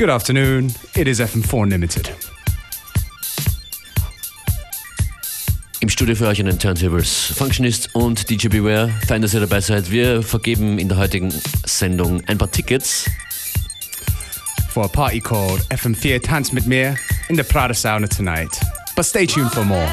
Good afternoon. It is FM4 Unlimited. Im Studio für euch an den Turntables Functionist und DJ Beware. Fein, dass ihr dabei seid. Wir vergeben in der heutigen Sendung ein paar Tickets. For a party called FM4 Tanz mit mir in the Pratersauna tonight. But stay tuned for more.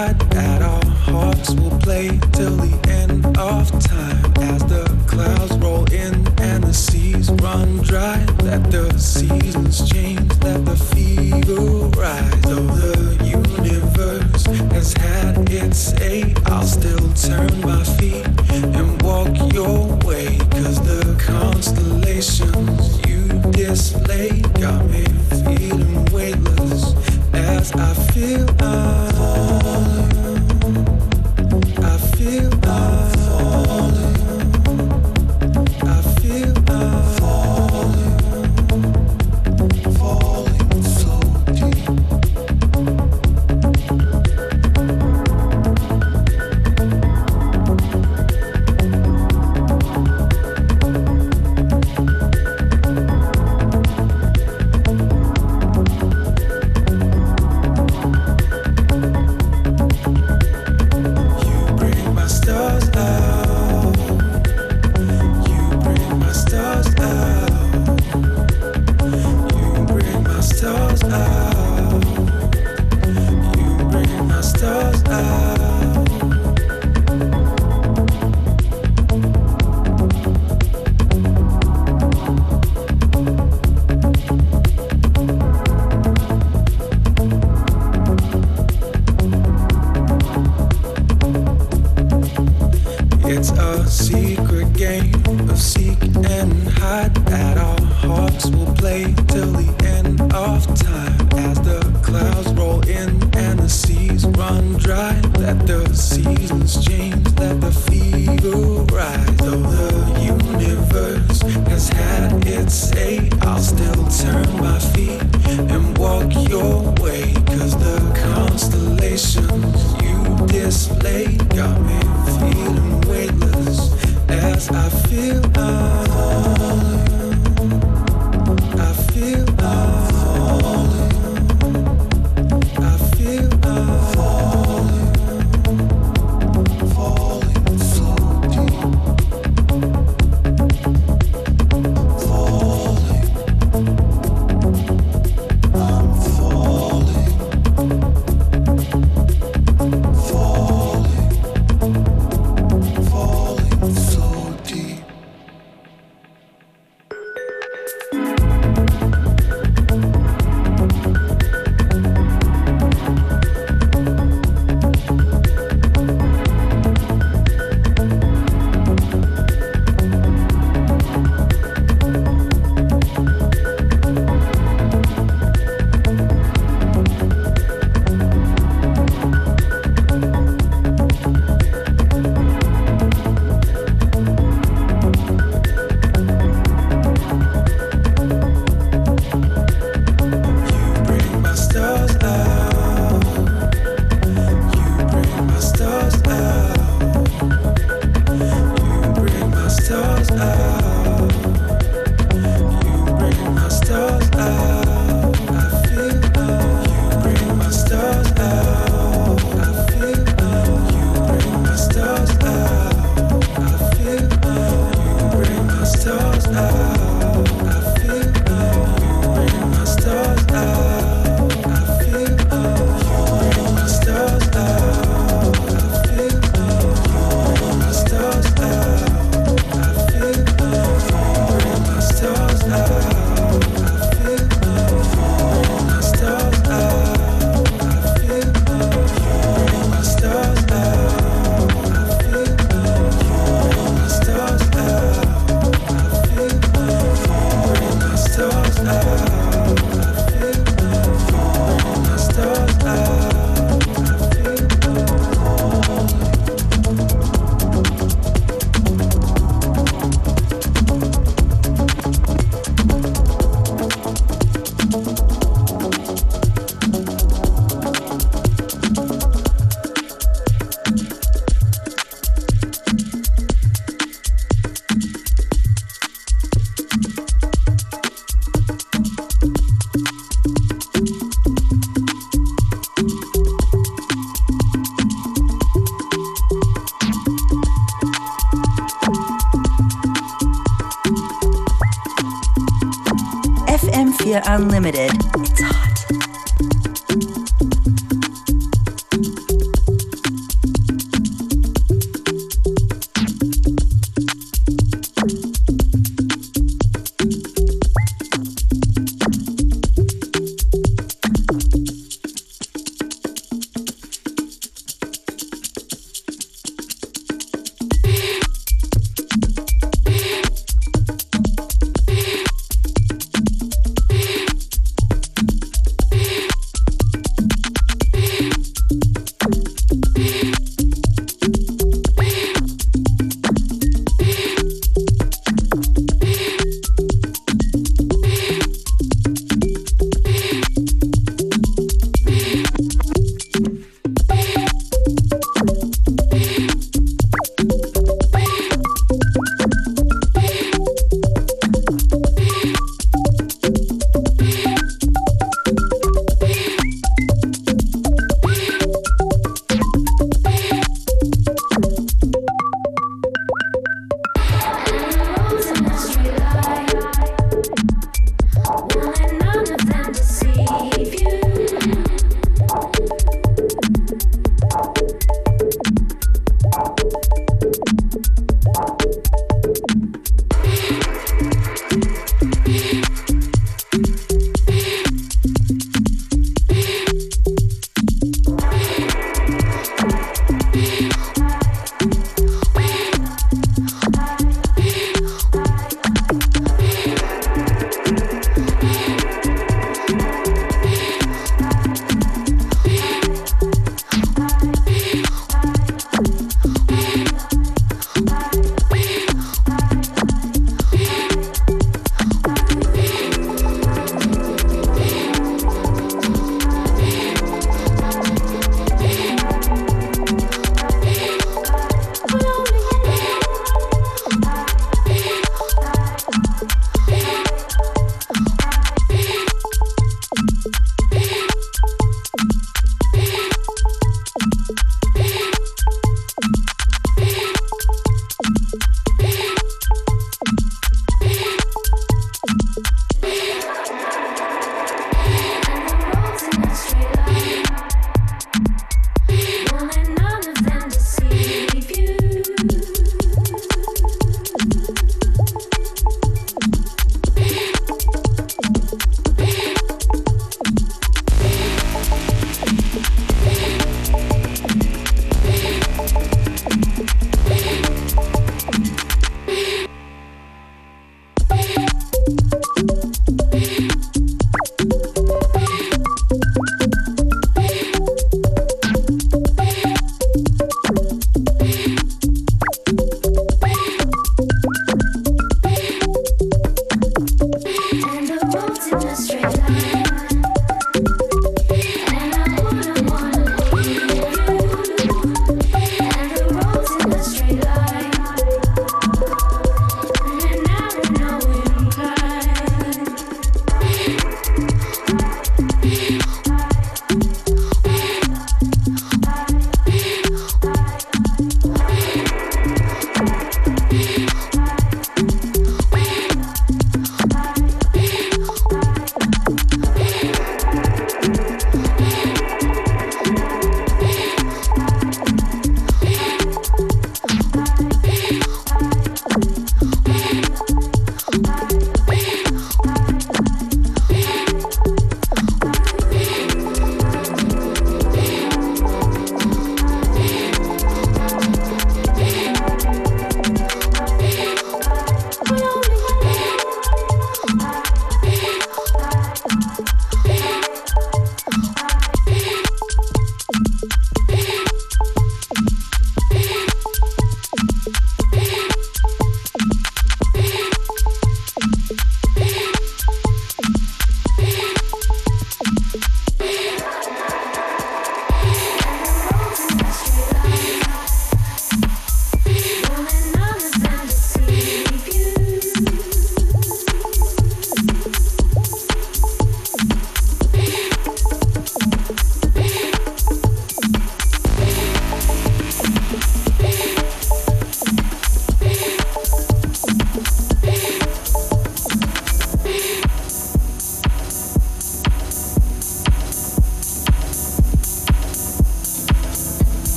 God that our hearts will play till the end of time as the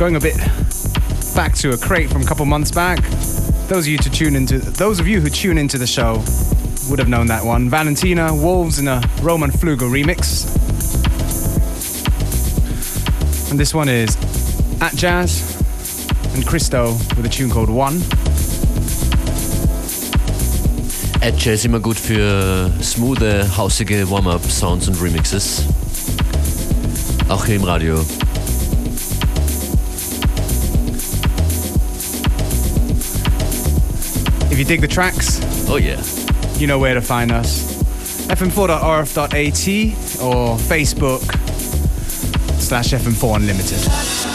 going a bit back to a crate from a couple months back. Those of you to tune into those of you who tune into the show would have known that one. Valentina Wolves in a Roman Flugel remix. And this one is Atjazz and Christo with a tune called One. Atjazz immer gut für smooth, hausige Warm-Up-Sounds und Remixes. Auch hier im Radio. You dig the tracks, oh yeah, you know where to find us. fm4.orf.at or Facebook slash FM4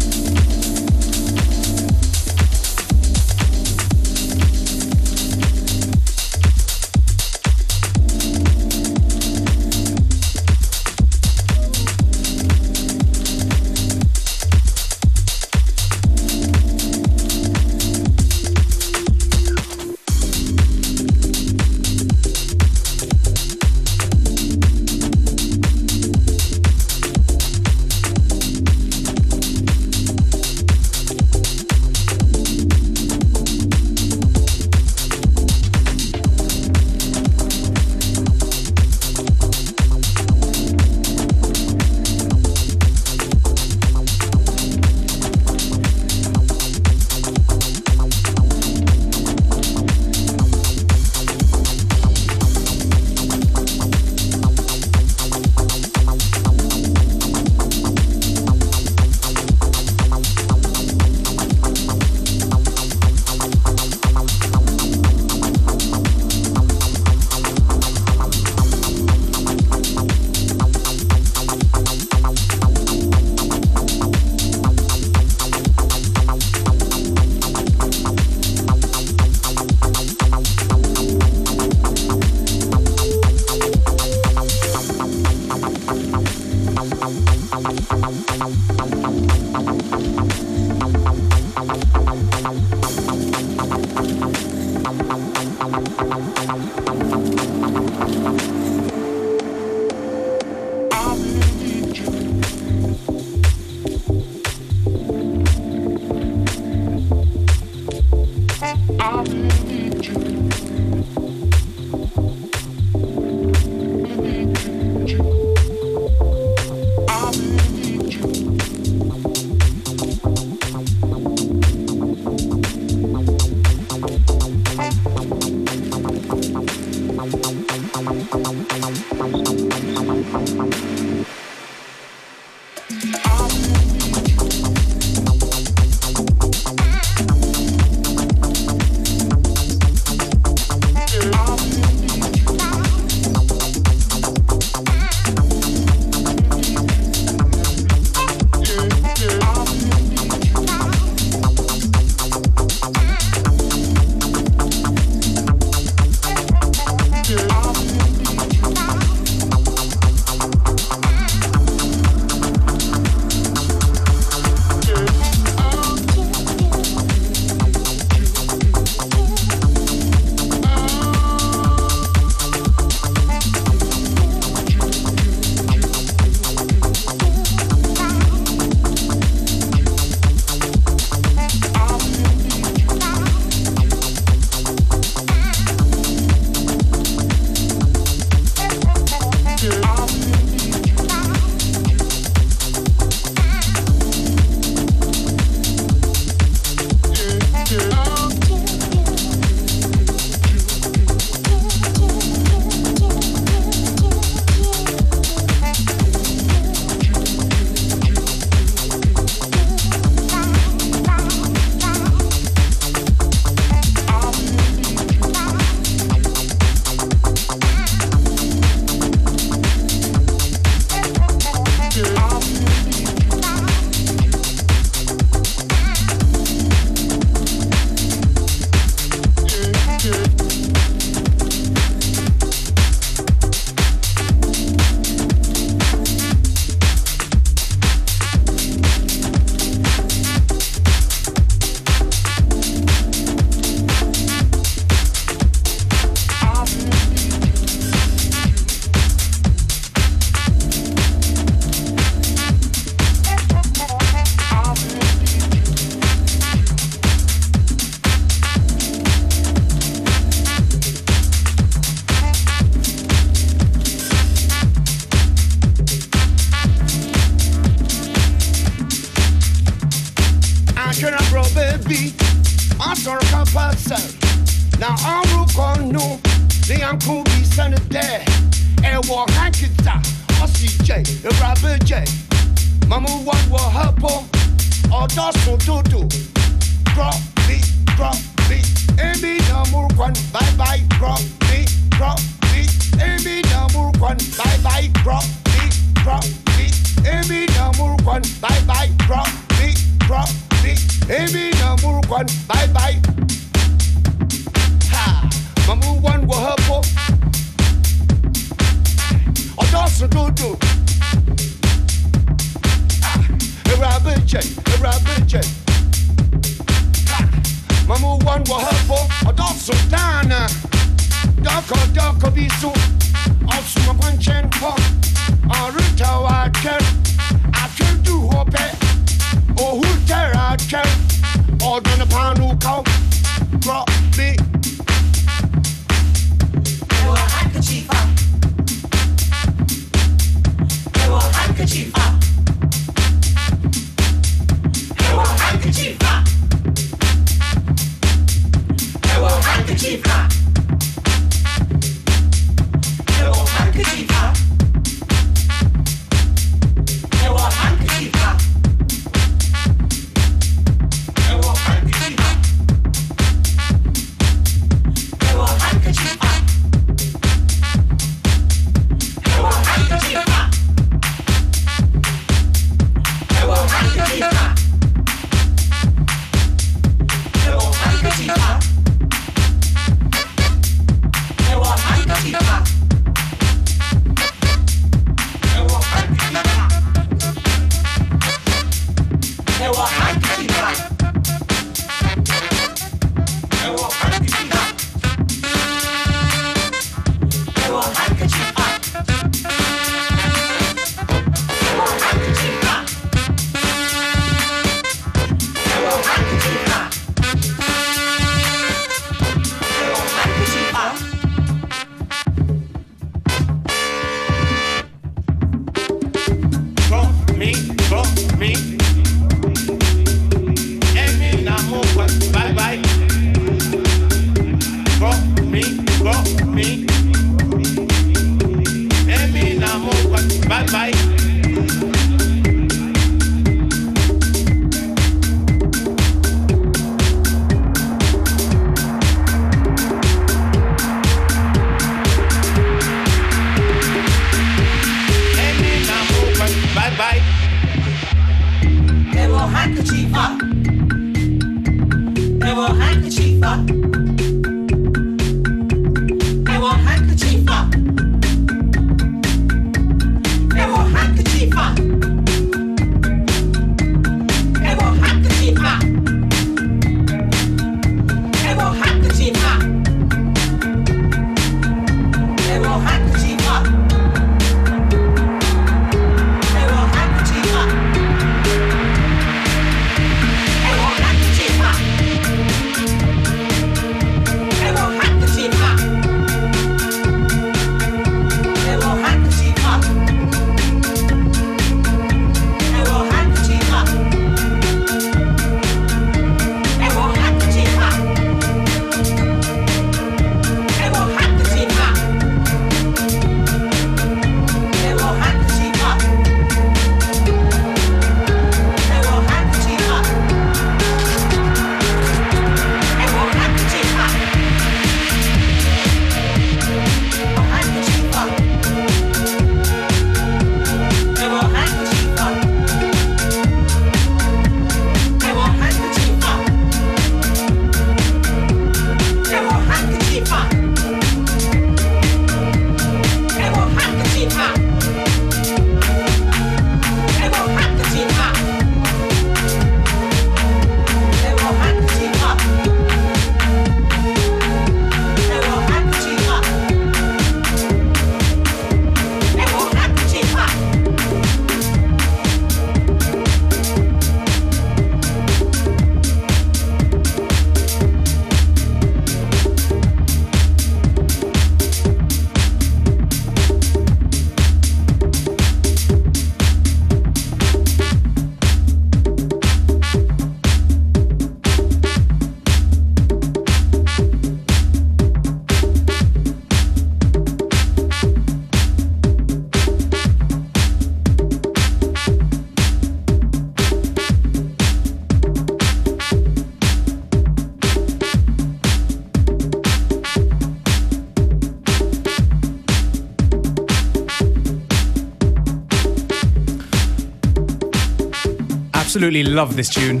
absolutely love this tune.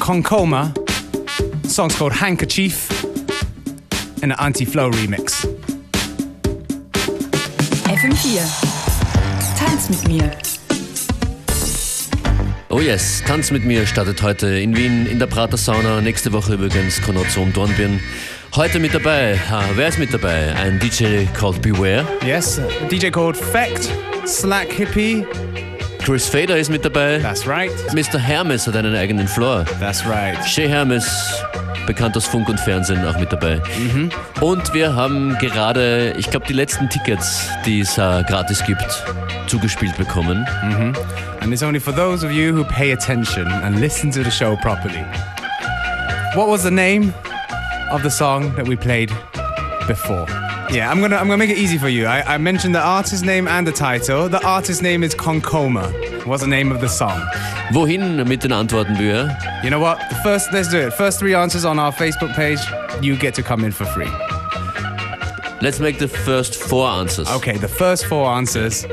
Concoma, song's called Handkerchief, in an Anti-Flow remix. FM4. Tanz mit mir. Oh yes, Tanz mit mir startet heute in Wien in der Prater Sauna. Nächste Woche übrigens Konozum Dornbirn. Heute mit dabei, ah, wer ist mit dabei? Ein DJ called Beware. Yes, a DJ called Fecht, Slack Hippie. Chris Fader ist mit dabei. That's right. Mr. Hermes hat einen eigenen Floor. That's right. Shea Hermes, bekannt aus Funk und Fernsehen, auch mit dabei. Und wir haben gerade, ich glaube, die letzten Tickets, die es äh, gratis gibt, zugespielt bekommen. And it's only for those of you who pay attention and listen to the show properly. What was the name of the song that we played before? Yeah, I'm gonna I'm gonna make it easy for you. I, I mentioned the artist name and the title. The artist name is Concoma. What's the name of the song? Wohin mit den Antworten, Bühr? You know what? The first let's do it. First three answers on our Facebook page, you get to come in for free. Let's make the first four answers. Okay, the first four answers.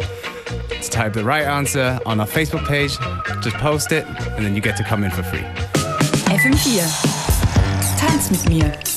Let's type the right answer on our Facebook page. Just post it, and then you get to come in for free. FM4. Tanz mit mir.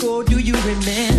Do you remember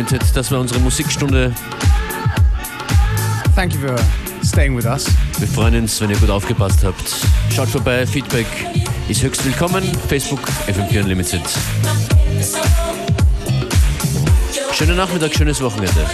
Limited. Das war unsere Musikstunde. Thank you for staying with us. Wir freuen uns, wenn ihr gut aufgepasst habt. Schaut vorbei, Feedback ist höchst willkommen. Facebook FM4 Unlimited. Schönen Nachmittag, schönes Wochenende.